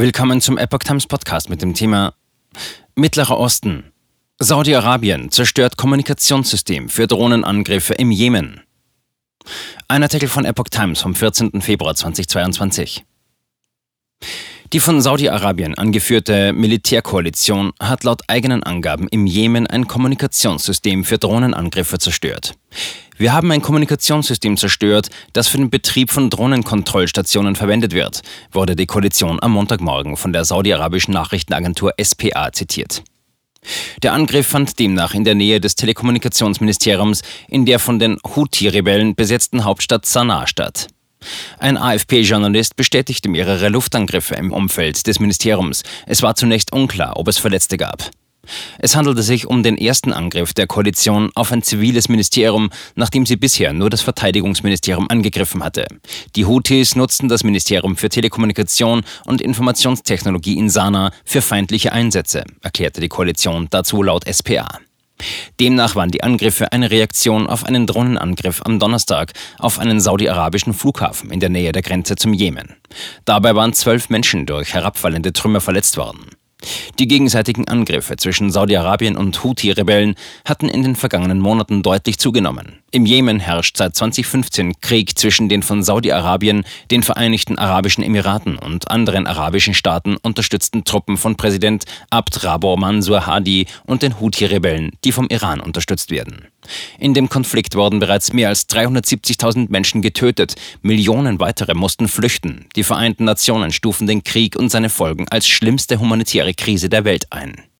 Willkommen zum Epoch Times Podcast mit dem Thema Mittlerer Osten. Saudi-Arabien zerstört Kommunikationssystem für Drohnenangriffe im Jemen. Ein Artikel von Epoch Times vom 14. Februar 2022. Die von Saudi-Arabien angeführte Militärkoalition hat laut eigenen Angaben im Jemen ein Kommunikationssystem für Drohnenangriffe zerstört. Wir haben ein Kommunikationssystem zerstört, das für den Betrieb von Drohnenkontrollstationen verwendet wird, wurde die Koalition am Montagmorgen von der saudi-arabischen Nachrichtenagentur SPA zitiert. Der Angriff fand demnach in der Nähe des Telekommunikationsministeriums in der von den Houthi-Rebellen besetzten Hauptstadt Sanaa statt. Ein AFP-Journalist bestätigte mehrere Luftangriffe im Umfeld des Ministeriums. Es war zunächst unklar, ob es Verletzte gab. Es handelte sich um den ersten Angriff der Koalition auf ein ziviles Ministerium, nachdem sie bisher nur das Verteidigungsministerium angegriffen hatte. Die Houthis nutzten das Ministerium für Telekommunikation und Informationstechnologie in Sanaa für feindliche Einsätze, erklärte die Koalition dazu laut SPA. Demnach waren die Angriffe eine Reaktion auf einen Drohnenangriff am Donnerstag auf einen saudi-arabischen Flughafen in der Nähe der Grenze zum Jemen. Dabei waren zwölf Menschen durch herabfallende Trümmer verletzt worden. Die gegenseitigen Angriffe zwischen Saudi-Arabien und Houthi-Rebellen hatten in den vergangenen Monaten deutlich zugenommen. Im Jemen herrscht seit 2015 Krieg zwischen den von Saudi-Arabien, den Vereinigten Arabischen Emiraten und anderen arabischen Staaten unterstützten Truppen von Präsident Abd Rabor Mansur Hadi und den Houthi-Rebellen, die vom Iran unterstützt werden. In dem Konflikt wurden bereits mehr als 370.000 Menschen getötet, Millionen weitere mussten flüchten. Die Vereinten Nationen stufen den Krieg und seine Folgen als schlimmste humanitäre Krise der Welt ein.